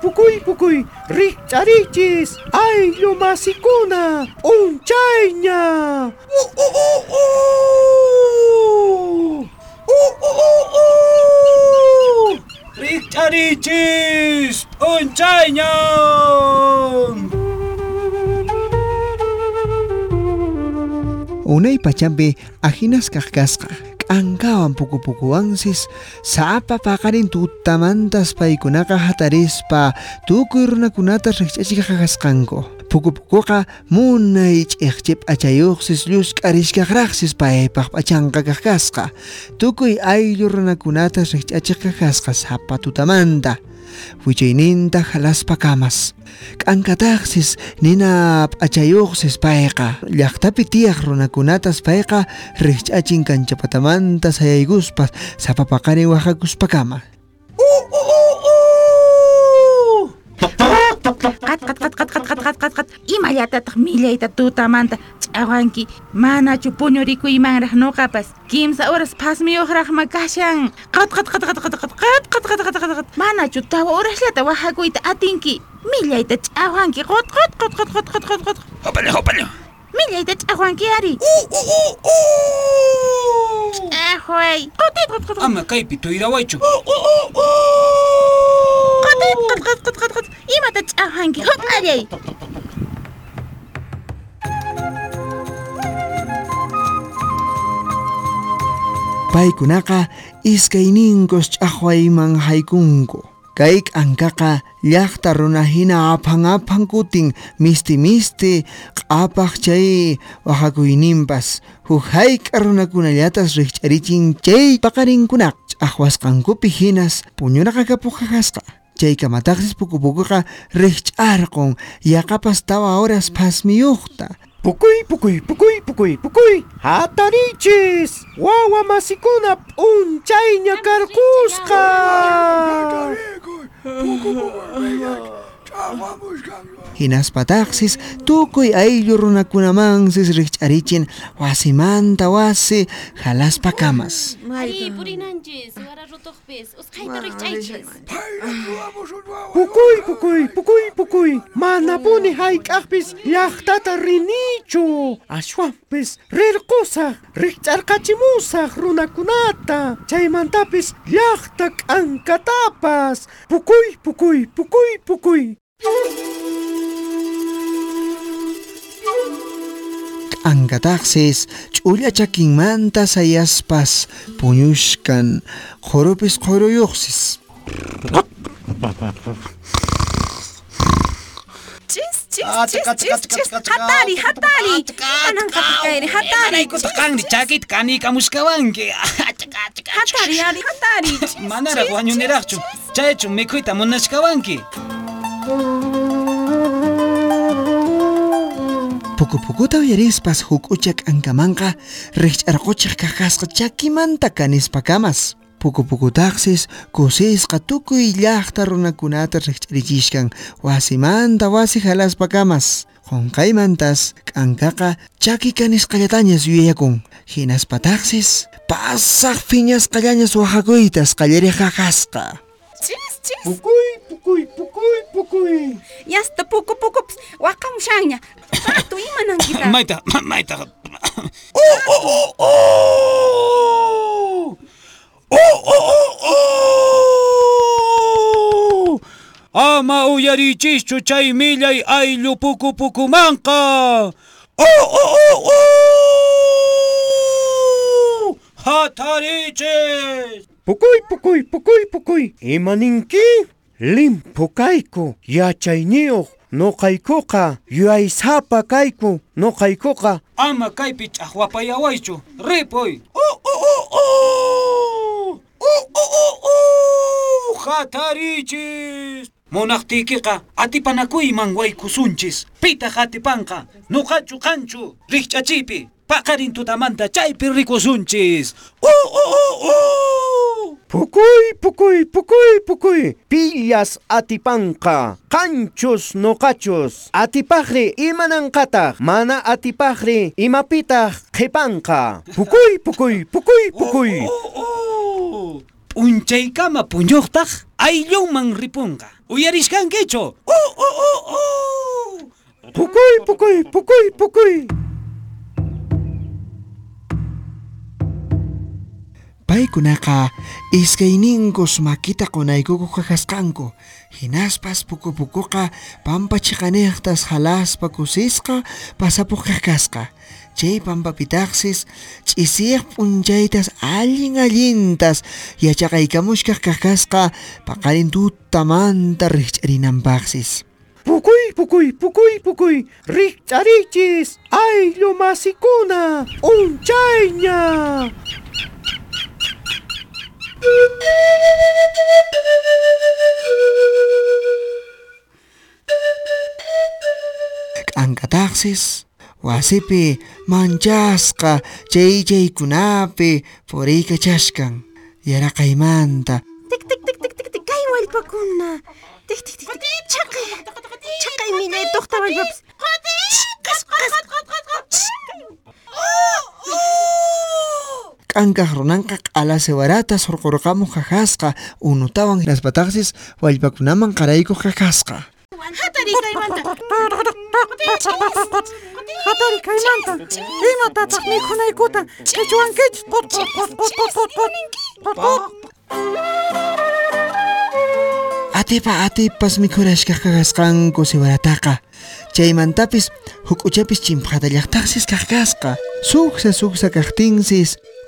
pucuy pucuy, richarichis, ay lo masicuna, un chaña. Uh, ¡Oh, uh, oh, uh, oh, uh. Richarichis, un Una Unay pachambe ajinas kajkasqa. Angkawan puku-puku pukupukuwansis sapa pakarin tutamantas paykunaqa hatarispa tukuy runakunata riqch'achiqa kasqanku pukupukuqa munay ch'iqchip achayuqsis llusk'arishkaqraqsis paypaq p'achanqa kaq tukui tukuy ayllu kunata riqch'achiqa kasqa Saapa tutamanta wichaynintaj pakamas k'ankatajsis nina p'achayuqsis payqa llaqtapi tiyaj runakunatas payqa riqch'achin kanchapatamanta sayaykuspas sapapaqari wajakuspakama imallatataq millayta tutamanta ch'awanki manachu puñurikuymanraj nuqapas kimsa horas phasmiyuqrajma kashan qat qat qat qat qat qat qat qat qat qat qat manachu tawa urasllata wahakuyta atinki millayta ch'awanki qut qut qut qut qut qut qut qut hopaña hopaña millayta ch'awanki ari ch'ajuay qutit qut qut ama kaypi tuyrawaychu qutit qut qut qut qut qut imata ch'awanki hop allay Paikunaka, iskayninkos ch'aqwayman haykunku. kaik kaik llaqta runahina hina apanga kuting, misti misti q'apaq chay waqhakuyninpas huk rich erichin riqch'arichin chay kunak, ch'aqwasqankupi hinas puñunaqa kapuqajasqa chaykamataqsis puku pukuqa rich yakapas tawa horas phasmiyuqta Pukui, pukui, pukui, pukui, pucuy. hatarichis, Wawa masikuna unchayña karkusqa. Hinaspataqsis tukuy ayllu runakunamansis rikch'arichin wasimanta wasi jalaspa kamas. Ay, purinanchis, wararrutuqpis, usqayta rikch'aychis. Pukuy, pukui pukuy, pukuy, mana puni hayk'aqpis llaqtata rinichu, aswanpis rirqusaq, rikch'arqachimusaq runakunata, chaymantapis an katapas! ¡Pukui, pukui, pukui, pukui! Mankataksis ch'ullachakinmanta sayaspas puñushkan qurupis quruyuqsis. Chis chis chis chis chis hatari hatari manan qatikayri hatari kani kamu chakita kanikaamushkawanki hatari ari hatari manaraq wañuniraqchu chaychu mikhuyta munashkawanki pukuta ya, pas huk uchak ankamanqa rikch arquchaq kakasqa manta kanis pakamas. puku pukutaqsis kusisqa tukuy llaqta runakunata rikch'arichishkan wasimanta wasi Hongkaimantas kamas mantas, k'ankaqa chaki kalyatanyas yuyakun pasak finyas kalyanyas wahakuitas kalyari qaqasqa Pukui, pukui, pukui, pukui. pukuy. Yasta puku syangnya. Satu Pato imanan kita. Maita, maita. Oh, oh, oh, oh. Oh, oh, oh, oh. Ama ah, uyarichischu chay millay ayllu puku pukumanqa. Oh, oh, oh, oh. Hatarichis. p u k u y p u k u y p u k u y p u k u y Imaninki. Lim p u k a i k u Yachay niyo. No kayko ka. Yuay sapa k a i k u No k a i k o ka. Ama k a i p i c h a h u a p a y a w a y c h u Ripoy. Oh, oh, oh, oh. Oh, oh, oh, oh. Hatarichis. Munaqtiykiqa atipanakuy manwaykusunchis. Pita hatipanqa. Nuqachu qanchu. Rikch'achipi. Pakarin tutamanta chaypi rikusunchis. oh, oh, oh! ¡Pucuy, Pukuy, pukuy, pukuy, pukuy. Pillas atipanka, Canchos no cachos. y manancata! Mana atipajri imapita Kipanka! Pukuy, pukuy, un pukuy. Uh, uh, Unchaykama yo mangripunga. ripunqa. quecho! ¡Oh, ¡Uh, oh, oh! ¡Pucuy, Pukuy, pukuy, pukuy, pukuy. paykunaka iskayninkus makitakunaykukuqa kasqanku hinaspas pampa pitaxis! jalaspa kusisqa chaitas alingalintas! chay pampapitaqsis ch'isiq p'unchaytas allin allintas yachaqaykamushkaq kaqkasqa paqarin tutamanta pukui, pukui, pukui! pukuy, pukuy, ¡Ay, lo masikuna, unchayña! Angkataksis, wasipi, manchasqa, chaychaykunapi, puriykachashkan, yaraqaymanta. Tik tik tik tik tik tik kay kunna Tik tik tik tik chaqay. Chaqay millay tuqta wallpapas. Qas qas qas qas. k'ankaj runanqa q'ala siwarata surqurqamuq qajasqa unutawan las pataxis wallpakunaman Ati pa ati pas mi mikhunaykuta qhichwankichu atipa atipas mikhurashkaq qajasqanku siwarataqa chaymantapis huk uchapis chimpqata llaqtaqsis kakaska. suksa suksa kaqtinsis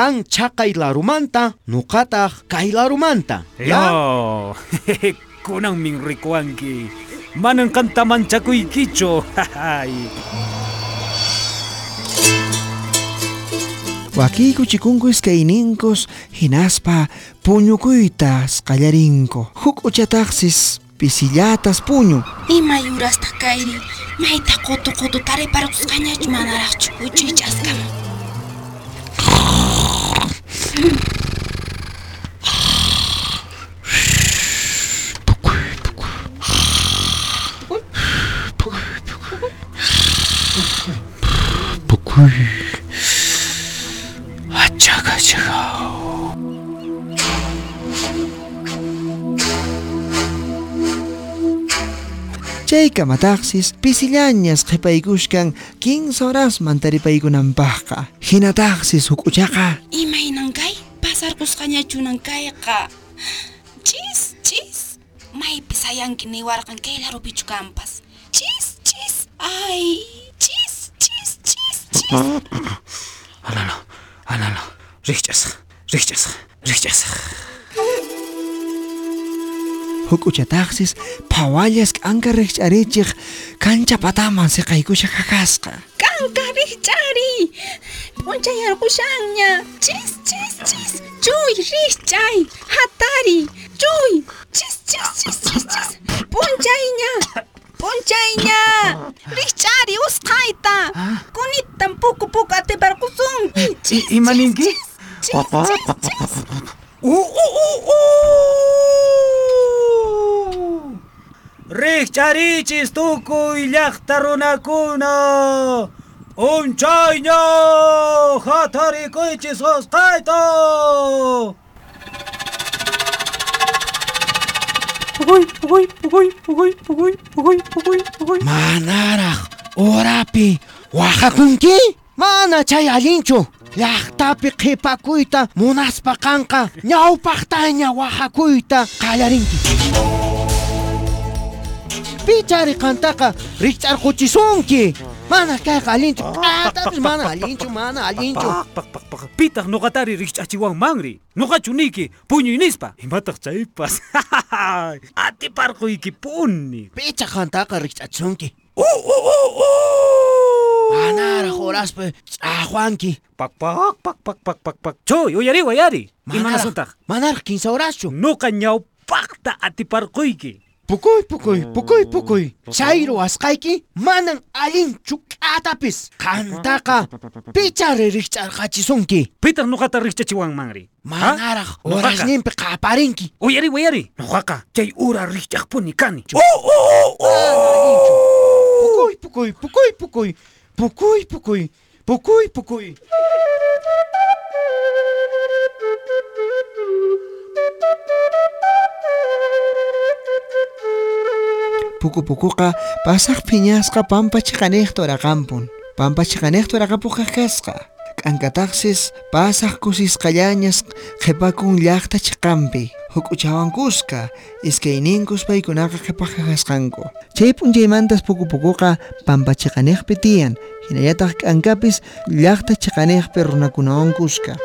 kan chaqay larumanta nuqataq kay larumanta yo kunanmin rikuwanki manan Waki manchakuykichu Wakiko chikunkus kaininkos hinaspa puñukuytas qallarinko. Huk uchataxis pisillatas kairi, Ima yurasta kayri, tare kutu kutu tarayparqusqañachu manaraqchu y chaskaman. 부쿠이 부쿠이 kamataksis, pisilyanyas kipaykushkan kings oras mantaripaykunampajqa. Hinataksis hukuchaqa. Imaynanqay pasarqus qañachunankayqa. Chis, chis. Maypi sayanki niwarqan kay larupichu kampas. Chis, chis. Ay, chis, chis, chis, chis. Alala, alala. Richtasq, richtasq, richtasq. hukucha taxis phawallas kanka rechcharichik kancha pataman siqaykusha qaqasqa kanka riqch'ari p'unchayarqushanña chis chis chis chuy rechchay hatari chuy chis chis chis chis chis p'unchayña p'unchayña riqch'ari usqayta kunittan puku puku atiparqusunki imaninki papá papá michis tukuy llaqta runakuna unchayña hatarikuychis osqayta puguy puguy puguy puguy puguy mana chay allinchu llaqtapi qhipakuyta munaspa kanqa ñawpaqtaña Би чари кантака рич архучи сунки. Мана кай галинч. Аа тас мана галинч мана галинч. Би тах нугатари рич ачиван мангри. Нугач уники пуни ниспа. Иматах чайпас. А ти парху ики пунни. Би ча кантака рич ачунки. О о о о. Анара хорас пе ахуанки. Пак пак пак пак пак пак пак. Чо yo yari wayari. Имана сунтах. Манарх кинсаурасчу. Нука няу пакта атипаркуйки. Pukoy, pukoy, pukoy, pukoy. c h a i r o a s k a i k i manan a l i n c h u k'atapis k a n t a k a picha r i r i c h a r k a c h i s u n k i Pitar nuqata r i c h a c h i w a n g m a n g r i Manaraq urasninpi qaparinki. Uyari, uyari. Nuqaqa chay ura rikch'aqpuni kani. Oh, oh, oh, oh. Pukoy, pukoy, pukoy, pukoy. Pukoy, pukoy. Pukoy, pukoy. Pukoy, pukoy. puku pukuqa pasaq phiñasqa ka huracampun pampachiqaniyqta pasak kasqa k'ankataqsis pasaq kusisqallañas qhipakun llaqtachiqanpi huk uchawankusqa iskayninkus paykunaqa qhipaqa kasqanku chay p'unchaymantas puku pukuqa pampachiqaniyqpi tiyan hinallataq k'ankapis llaqtachiqaniyqpi runakunawankusqa